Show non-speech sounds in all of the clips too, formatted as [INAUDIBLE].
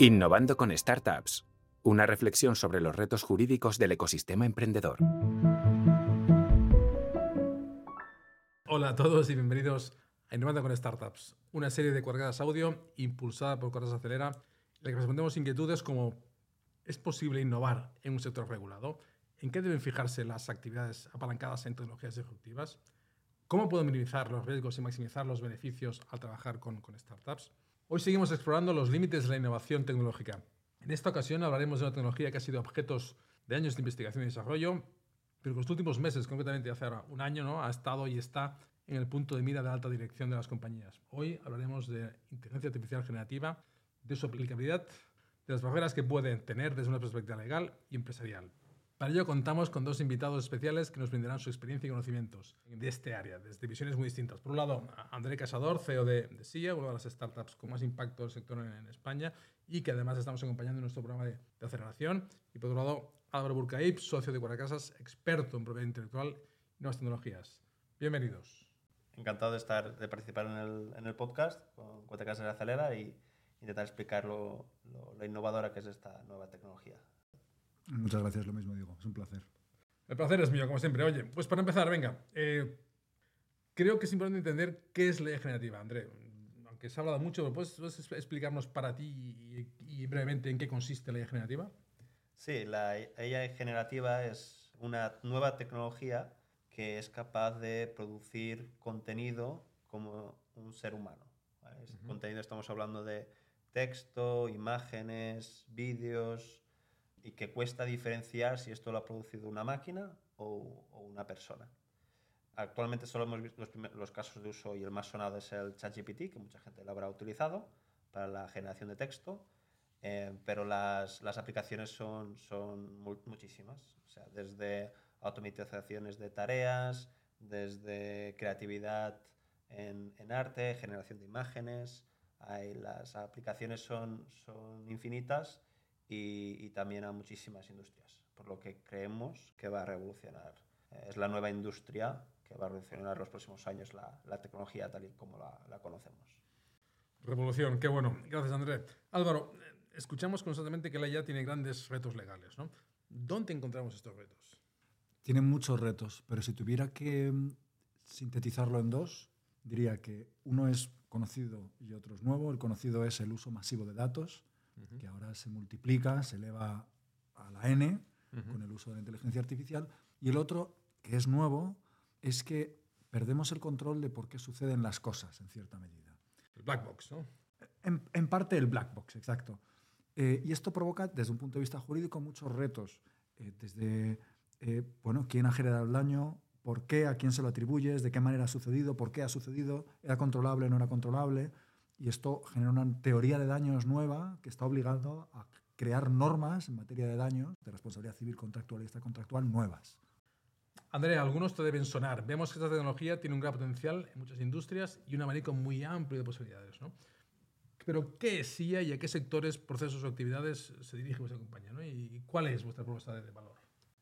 Innovando con Startups. Una reflexión sobre los retos jurídicos del ecosistema emprendedor. Hola a todos y bienvenidos a Innovando con Startups, una serie de cuargadas audio impulsada por Cuargadas Acelera, en la que respondemos inquietudes como ¿es posible innovar en un sector regulado? ¿En qué deben fijarse las actividades apalancadas en tecnologías disruptivas? ¿Cómo puedo minimizar los riesgos y maximizar los beneficios al trabajar con, con startups? Hoy seguimos explorando los límites de la innovación tecnológica. En esta ocasión hablaremos de una tecnología que ha sido objeto de años de investigación y desarrollo, pero que en los últimos meses, concretamente hace ahora un año, ¿no? ha estado y está en el punto de mira de alta dirección de las compañías. Hoy hablaremos de inteligencia artificial generativa, de su aplicabilidad, de las barreras que puede tener desde una perspectiva legal y empresarial. Para ello contamos con dos invitados especiales que nos brindarán su experiencia y conocimientos de este área, desde visiones muy distintas. Por un lado, André Casador, CEO de, de SIA, una de las startups con más impacto del sector en, España y que además estamos acompañando en nuestro programa de, aceleración. Y por otro lado, Álvaro Burcaip, socio de Guaracasas, experto en propiedad intelectual y nuevas tecnologías. Bienvenidos. Encantado de, estar, de participar en el, en el podcast con Guaracasas de Acelera y intentar explicar lo, lo innovadora que es esta nueva tecnología. Muchas gracias, lo mismo digo, es un placer. El placer es mío, como siempre. Oye, pues para empezar, venga, eh, creo que es importante entender qué es la IA generativa, André. Aunque se ha hablado mucho, ¿puedes, explicarnos para ti y, brevemente en qué consiste la IA generativa? Sí, la IA generativa es una nueva tecnología que es capaz de producir contenido como un ser humano. Contenido, estamos hablando de texto, imágenes, vídeos, y que cuesta diferenciar si esto lo ha producido una máquina o, una persona. Actualmente solo hemos visto los, los, casos de uso y el más sonado es el ChatGPT, que mucha gente lo habrá utilizado para la generación de texto, eh, pero las, las, aplicaciones son, son muchísimas, o sea, desde automatizaciones de tareas, desde creatividad en, en arte, generación de imágenes, hay, las aplicaciones son, son infinitas y, también a muchísimas industrias, por lo que creemos que va a revolucionar. Eh, es la nueva industria que va a revolucionar en los próximos años la, la tecnología tal y como la, la, conocemos. Revolución, qué bueno. Gracias, André. Álvaro, escuchamos constantemente que la IA tiene grandes retos legales. ¿no? ¿Dónde encontramos estos retos? Tiene muchos retos, pero si tuviera que mm, sintetizarlo en dos, diría que uno es conocido y otro es nuevo. El conocido es el uso masivo de datos que ahora se multiplica, se eleva a la n con el uso de la inteligencia artificial. Y el otro, que es nuevo, es que perdemos el control de por qué suceden las cosas, en cierta medida. El black box, ¿no? En, parte el black box, exacto. Eh, y esto provoca, desde un punto de vista jurídico, muchos retos. Eh, desde, eh, bueno, quién ha generado el daño, por qué, a quién se lo atribuyes, de qué manera ha sucedido, por qué ha sucedido, era controlable, no era controlable. Y esto genera una teoría de daños nueva que está obligado a crear normas en materia de daños, de responsabilidad civil contractual y extracontractual nuevas. Andrea, algunos te deben sonar. Vemos que esta tecnología tiene un gran potencial en muchas industrias y un abanico muy amplio de posibilidades. ¿no? Pero, ¿qué es IA y a qué sectores, procesos o actividades se dirige vuestra compañía? ¿no? ¿Y cuál es vuestra propuesta de valor?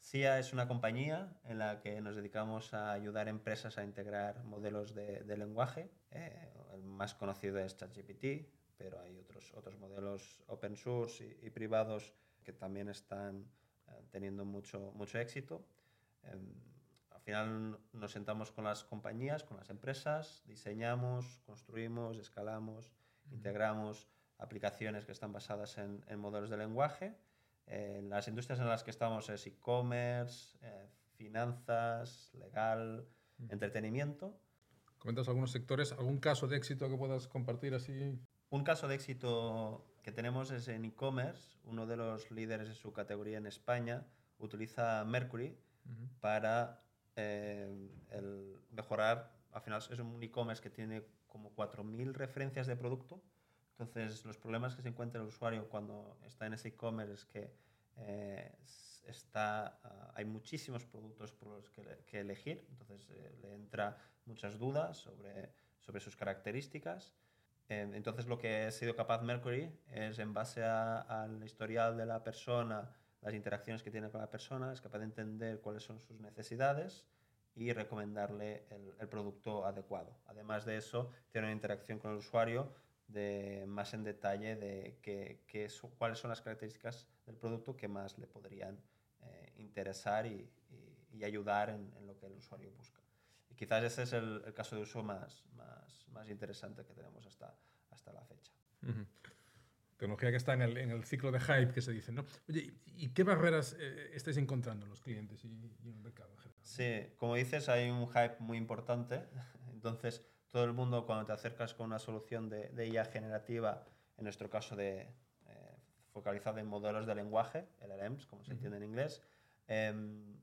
SIA es una compañía en la que nos dedicamos a ayudar a empresas a integrar modelos de, lenguaje. Eh, el más conocido es ChatGPT, pero hay otros, otros modelos open source y, privados que también están eh, teniendo mucho, mucho éxito. Em, al final nos sentamos con las compañías, con las empresas, diseñamos, construimos, escalamos, integramos aplicaciones que están basadas en, en modelos de lenguaje las industrias en las que estamos es e-commerce, eh, finanzas, legal, entretenimiento. ¿Comentas algunos sectores? ¿Algún caso de éxito que puedas compartir así? Un caso de éxito que tenemos es en e-commerce. Uno de los líderes de su categoría en España utiliza Mercury para eh, mejorar. Al final es un e-commerce que tiene como 4.000 referencias de producto entonces, los problemas que se encuentra el usuario cuando está en ese e-commerce es que eh, está, ah, hay muchísimos productos por los que, elegir, entonces eh, le entra muchas dudas sobre, sobre sus características. Eh, entonces, lo que ha sido capaz Mercury es, en base al historial de la persona, las interacciones que tiene con la persona, es capaz de entender cuáles son sus necesidades y recomendarle el, el producto adecuado. Además de eso, tiene una interacción con el usuario de más en detalle de qué, qué so- cuáles son las características del producto que más le podrían interesar y, y- y ayudar en, en lo que el usuario busca. Y quizás ese es el, el caso de uso más, más, más interesante que tenemos hasta, hasta la fecha. Ujú. Tecnología que está en el, en el ciclo de hype que se dice, ¿no? Oye, ¿y y qué barreras eh, estáis encontrando en los clientes y, en el mercado en general? Sí, como dices, hay un hype muy importante. [LAUGHS] Entonces, todo el mundo cuando te acercas con una solución de, de IA generativa, en nuestro caso de eh, focalizada en modelos de lenguaje, LLMs, como se entiende en inglés, em,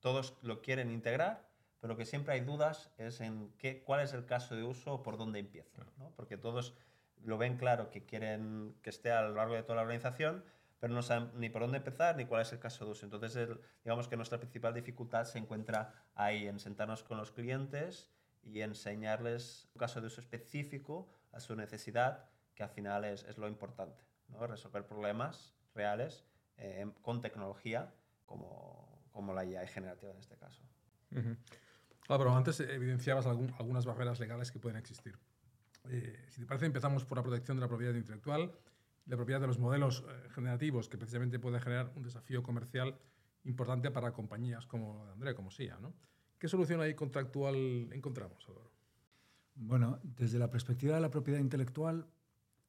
todos lo quieren integrar, pero que siempre hay dudas es en qué, cuál es el caso de uso o por dónde empieza, ¿no? Porque todos lo ven claro que quieren que esté a lo largo de toda la organización, pero no saben ni por dónde empezar ni cuál es el caso de uso. Entonces, el- digamos que nuestra principal dificultad se encuentra ahí, en sentarnos con los clientes y enseñarles un caso de uso específico a su necesidad, que al final es, es lo importante, ¿no? resolver problemas reales eh, con tecnología como, como la IA generativa en este caso. Ujú. Claro, pero antes evidenciabas algún- algunas barreras legales que pueden existir. Eh, si te parece, empezamos por la protección de la propiedad intelectual, la propiedad de los modelos eh, generativos, que precisamente puede generar un desafío comercial importante para compañías como André, como SIA. ¿no? ¿Qué solución ahí contractual encontramos, Álvaro? Bueno, desde la perspectiva de la propiedad intelectual,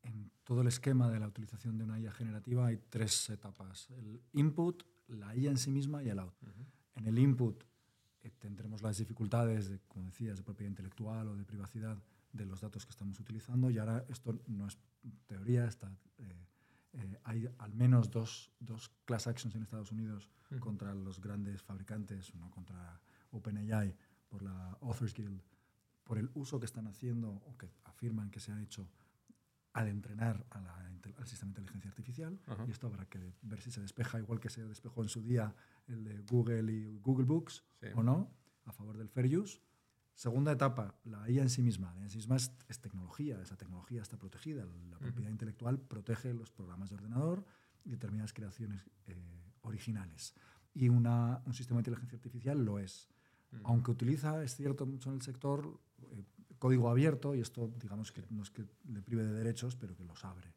en todo el esquema de la utilización de una IA generativa hay tres etapas. El input, la IA en sí misma y el output. En el input eh, tendremos las dificultades, de, como decías, de propiedad intelectual o de privacidad de los datos que estamos utilizando y ahora esto no es teoría, está, eh, eh, hay al menos dos, dos class actions en Estados Unidos contra los grandes fabricantes, uno contra OpenAI por la Authors Guild, por el uso que están haciendo o que afirman que se han hecho al entrenar a la al sistema de inteligencia artificial. Ajá. Y esto habrá que ver si se despeja, igual que se despejó en su día el de Google y Google Books, Sí. o no, a favor del fair use. Segunda etapa, la IA en sí misma. La IA en sí misma es, es tecnología, esa tecnología está protegida. La propiedad intelectual protege los programas de ordenador y determinadas creaciones eh, originales. Y una- un sistema de inteligencia artificial lo es. Aunque utiliza, es cierto, mucho en el sector eh, código abierto, y esto digamos que no es que le prive de derechos, pero que los abre.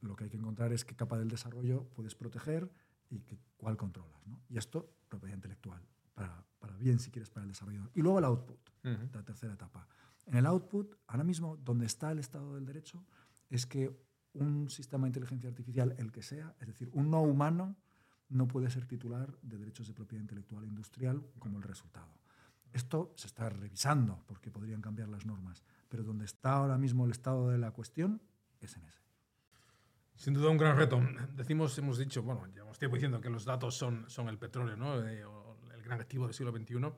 Lo que hay que encontrar es qué capa del desarrollo puedes proteger y que, cuál controlas. ¿no? Y esto, propiedad intelectual, para, para bien si quieres para el desarrollador. Y luego el output, Ujú. la tercera etapa. En el output, ahora mismo, donde está el Estado del Derecho, es que un sistema de inteligencia artificial, el que sea, es decir, un no humano, no puede ser titular de derechos de propiedad intelectual e industrial como el resultado. Esto se está revisando porque podrían cambiar las normas, pero donde está ahora mismo el estado de la cuestión es en ese. Sin duda un gran reto. Decimos, hemos dicho, bueno, llevamos tiempo diciendo que los datos son, el petróleo, ¿no? Eh, el gran activo del siglo XXI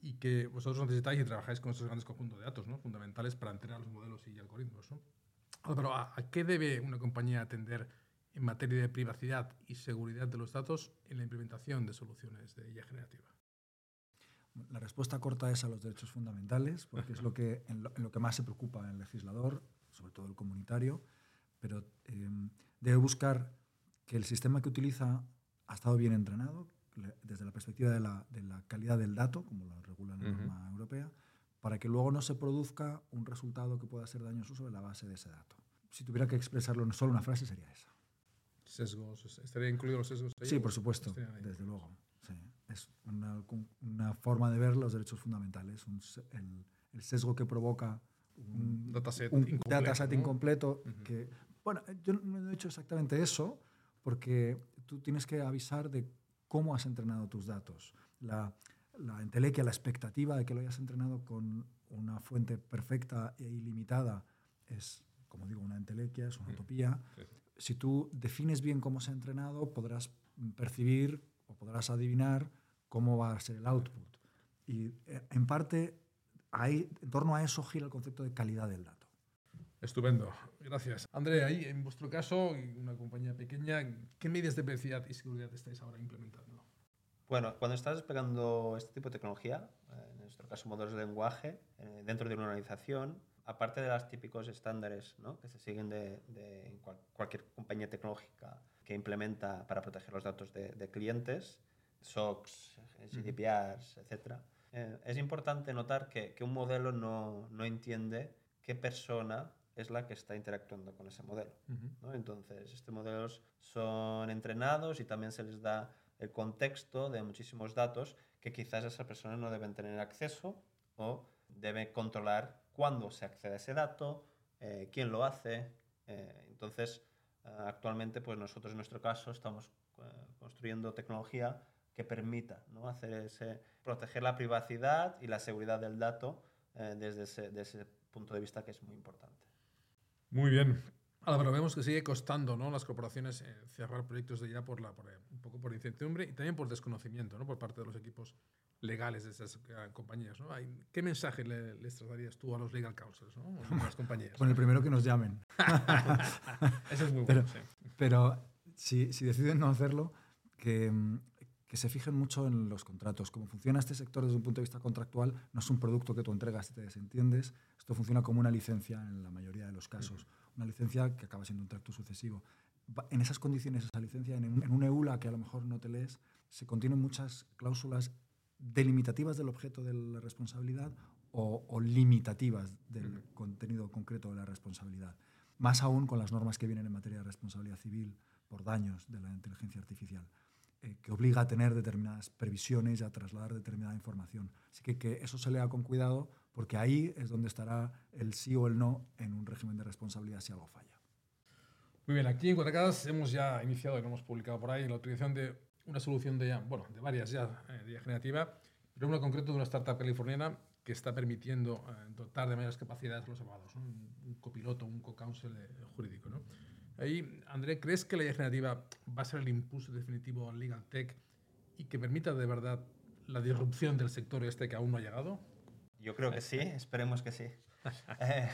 y que vosotros necesitáis y trabajáis con estos grandes conjuntos de datos, ¿no? Fundamentales para entrenar los modelos y algoritmos, ¿no? Pero ¿a, a qué debe una compañía atender en materia de privacidad y seguridad de los datos en la implementación de soluciones de IA generativa? La respuesta corta es a los derechos fundamentales, porque es lo que, en, lo, en lo que más se preocupa el legislador, sobre todo el comunitario, pero eh, debe buscar que el sistema que utiliza ha estado bien entrenado desde la perspectiva de la, de la calidad del dato, como lo regula la norma europea, para que luego no se produzca un resultado que pueda ser dañoso sobre la base de ese dato. Si tuviera que expresarlo en solo una frase sería esa. Sesgos, ¿estaría incluido los sesgos? ahí Sí, por supuesto, desde luego. sí. Es una, una forma de ver los derechos fundamentales, un el, el sesgo que provoca un, dataset un incompleto, dataset ¿no? incompleto. Ujú. que, bueno, yo no he hecho exactamente eso, porque tú tienes que avisar de cómo has entrenado tus datos. La, la entelequia, la expectativa de que lo hayas entrenado con una fuente perfecta e ilimitada es, como digo, una entelequia, es una utopía sí. si tú defines bien cómo se ha entrenado, podrás percibir o podrás adivinar cómo va a ser el output. Y eh, en parte, ahí, en torno a eso gira el concepto de calidad del dato. Estupendo, gracias. André, ahí en vuestro caso, una compañía pequeña, ¿qué medidas de privacidad y seguridad estáis ahora implementando? Bueno, cuando estás desplegando este tipo de tecnología, en nuestro caso modelos de lenguaje, eh, dentro de una organización, aparte de los típicos estándares ¿no? que se siguen de, de cual- cualquier compañía tecnológica que implementa para proteger los datos de, de clientes, SOX, GDPRs, etc., eh, es importante notar que, que un modelo no, no entiende qué persona es la que está interactuando con ese modelo. Ujú. ¿no? Entonces, estos modelos son entrenados y también se les da el contexto de muchísimos datos que quizás esas personas no deben tener acceso o deben controlar cuándo se accede a ese dato, eh, quién lo hace. eh, entonces, actualmente, pues nosotros en nuestro caso estamos eh, construyendo tecnología que permita ¿no? hacer ese, proteger la privacidad y la seguridad del dato eh, desde ese, desde ese punto de vista que es muy importante. Muy bien. Álvaro, vemos que sigue costando ¿no? las corporaciones eh, cerrar proyectos de IA por la, por, eh, un poco por incertidumbre y también por desconocimiento ¿no? por parte de los equipos legales de esas compañías. ¿no? Hay- ¿Qué mensaje le- les tratarías tú a los legal counsels, ¿no? a las compañías? Con el primero que nos llamen. [LAUGHS] Eso es muy Pero- bueno. sí. Pero si, si deciden no hacerlo, que, mm, que se fijen mucho en los contratos. Cómo funciona este sector desde un punto de vista contractual, no es un producto que tú entregas y te desentiendes. Esto funciona como una licencia en la mayoría de los casos. Una licencia que acaba siendo un tracto sucesivo. En esas condiciones, esa licencia, en un, en un EULA que a lo mejor no te lees, se contienen muchas cláusulas delimitativas del objeto de la responsabilidad o, o limitativas del Ujú. contenido concreto de la responsabilidad. Más aún con las normas que vienen en materia de responsabilidad civil por daños de la inteligencia artificial, eh, que obliga a tener determinadas previsiones y a trasladar determinada información. Así que que eso se lea con cuidado porque ahí es donde estará el sí o el no en un régimen de responsabilidad si algo falla. Muy bien, aquí en Cuatracadas hemos ya iniciado y lo hemos publicado por ahí la utilización de una solución de, IA, bueno, de varias ya eh, de generativa, pero una concreto de una startup californiana que está permitiendo eh, dotar de mayores capacidades a los abogados, ¿no? un, un copiloto, un co-counsel eh, jurídico. ¿no? Ahí, André, ¿crees que la IA generativa va a ser el impulso definitivo al legal tech y que permita de verdad la disrupción del sector este que aún no ha llegado? Yo creo que sí, esperemos que sí. [LAUGHS] Eh,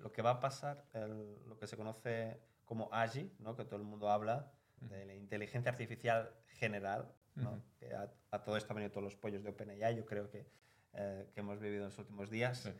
lo que va a pasar, el- lo que se conoce como AGI, ¿no? que todo el mundo habla, de la inteligencia artificial general, ¿no? Ujú. que a, a todo esto han venido todos los pollos de OpenAI, yo creo que, eh, que hemos vivido en los últimos días, Sí.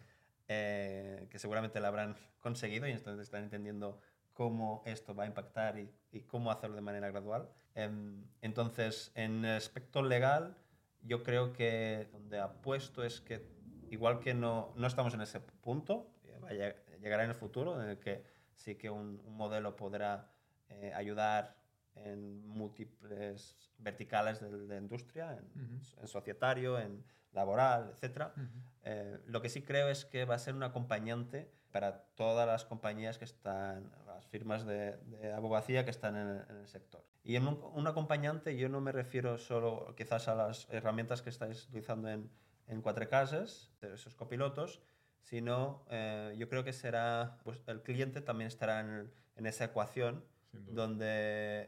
eh, que seguramente la habrán [LAUGHS] conseguido y entonces están entendiendo cómo esto va a impactar y, y cómo hacerlo de manera gradual. Em, entonces, en el aspecto legal, yo creo que donde apuesto es que igual que no, no estamos en ese punto, eh, llegará en el futuro en el que sí que un, un modelo podrá eh, ayudar en múltiples verticales de, de industria, en, Ujú. en societario, en laboral, etc. Ujú. Eh, lo que sí creo es que va a ser un acompañante para todas las compañías que están, las firmas de, de abogacía que están en el, en el sector. Y en un, un acompañante yo no me refiero solo quizás a las herramientas que estáis utilizando en, en Cuatro Casas, de esos copilotos, sino eh, yo creo que será, pues el cliente también estará en, el- en esa ecuación donde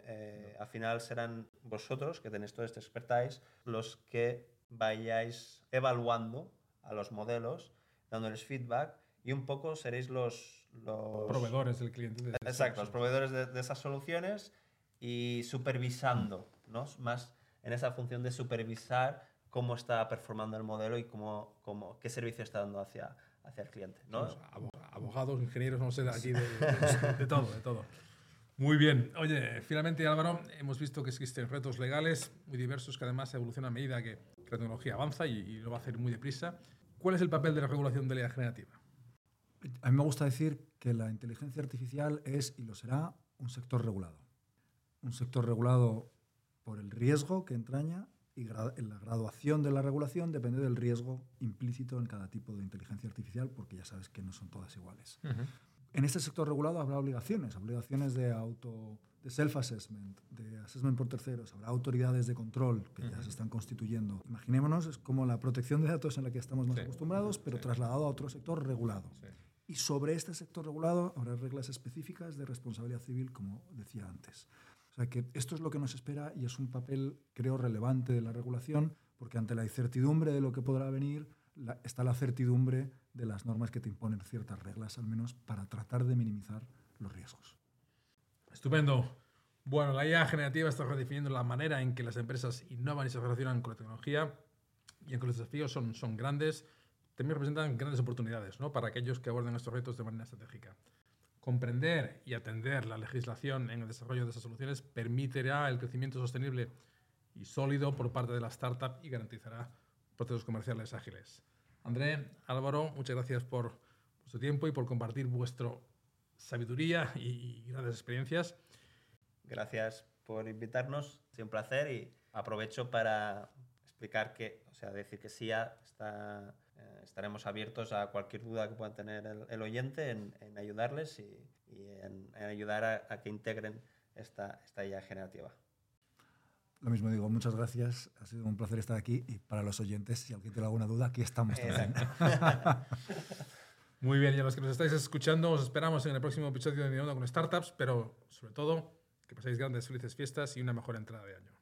eh, al final serán vosotros, que tenéis todo este expertise, los que vayáis evaluando a los modelos, dándoles feedback y un poco seréis los... los Proveedores del cliente. de- Exacto, los proveedores de, de esas soluciones y supervisando, ¿no? Más en esa función de supervisar cómo está performando el modelo y cómo, cómo, qué servicio está dando hacia, hacia el cliente, ¿no? Abo- abogados, ingenieros, no sé, aquí, [LAUGHS] de, de- todo, de todo. Muy bien. Oye, finalmente, Álvaro, hemos visto que existen retos legales muy diversos que además evolucionan a medida que, la tecnología avanza y, y lo va a hacer muy deprisa. ¿Cuál es el papel de la regulación de la generativa? A mí me gusta decir que la inteligencia artificial es y lo será un sector regulado. Un sector regulado por el riesgo que entraña y en la graduación de la regulación depende del riesgo implícito en cada tipo de inteligencia artificial porque ya sabes que no son todas iguales. En este sector regulado habrá obligaciones, obligaciones de auto, de self-assessment, de assessment por terceros, habrá autoridades de control que ya Ujú. se están constituyendo. Imaginémonos, es como la protección de datos en la que estamos más Sí. acostumbrados, pero Sí. trasladado a otro sector regulado. Sí. Y sobre este sector regulado habrá reglas específicas de responsabilidad civil, como decía antes. O sea que esto es lo que nos espera y es un papel, creo, relevante de la regulación, porque ante la incertidumbre de lo que podrá venir, la- está la certidumbre de las normas que te imponen ciertas reglas, al menos para tratar de minimizar los riesgos. Estupendo. Bueno, la IA generativa está redefiniendo la manera en que las empresas innovan y se relacionan con la tecnología y aunque los desafíos son, son grandes, también representan grandes oportunidades ¿no? para aquellos que aborden estos retos de manera estratégica. Comprender y atender la legislación en el desarrollo de esas soluciones permitirá el crecimiento sostenible y sólido por parte de la startup y garantizará procesos comerciales ágiles. André, Álvaro, muchas gracias por vuestro tiempo y por compartir vuestro sabiduría y grandes experiencias. Gracias por invitarnos, ha sido un placer y aprovecho para explicar que, o sea, decir que sí está, estaremos abiertos a cualquier duda que pueda tener el, oyente en, ayudarles y, en, ayudar a, a, que integren esta, esta idea generativa. Lo mismo digo, muchas gracias. Ha sido un placer estar aquí y para los oyentes, si alguien tiene alguna duda, aquí estamos también. [LAUGHS] Muy bien, y a los que nos estáis escuchando, os esperamos en el próximo episodio de Mi Onda con Startups, pero sobre todo, que paséis grandes, felices fiestas y una mejor entrada de año.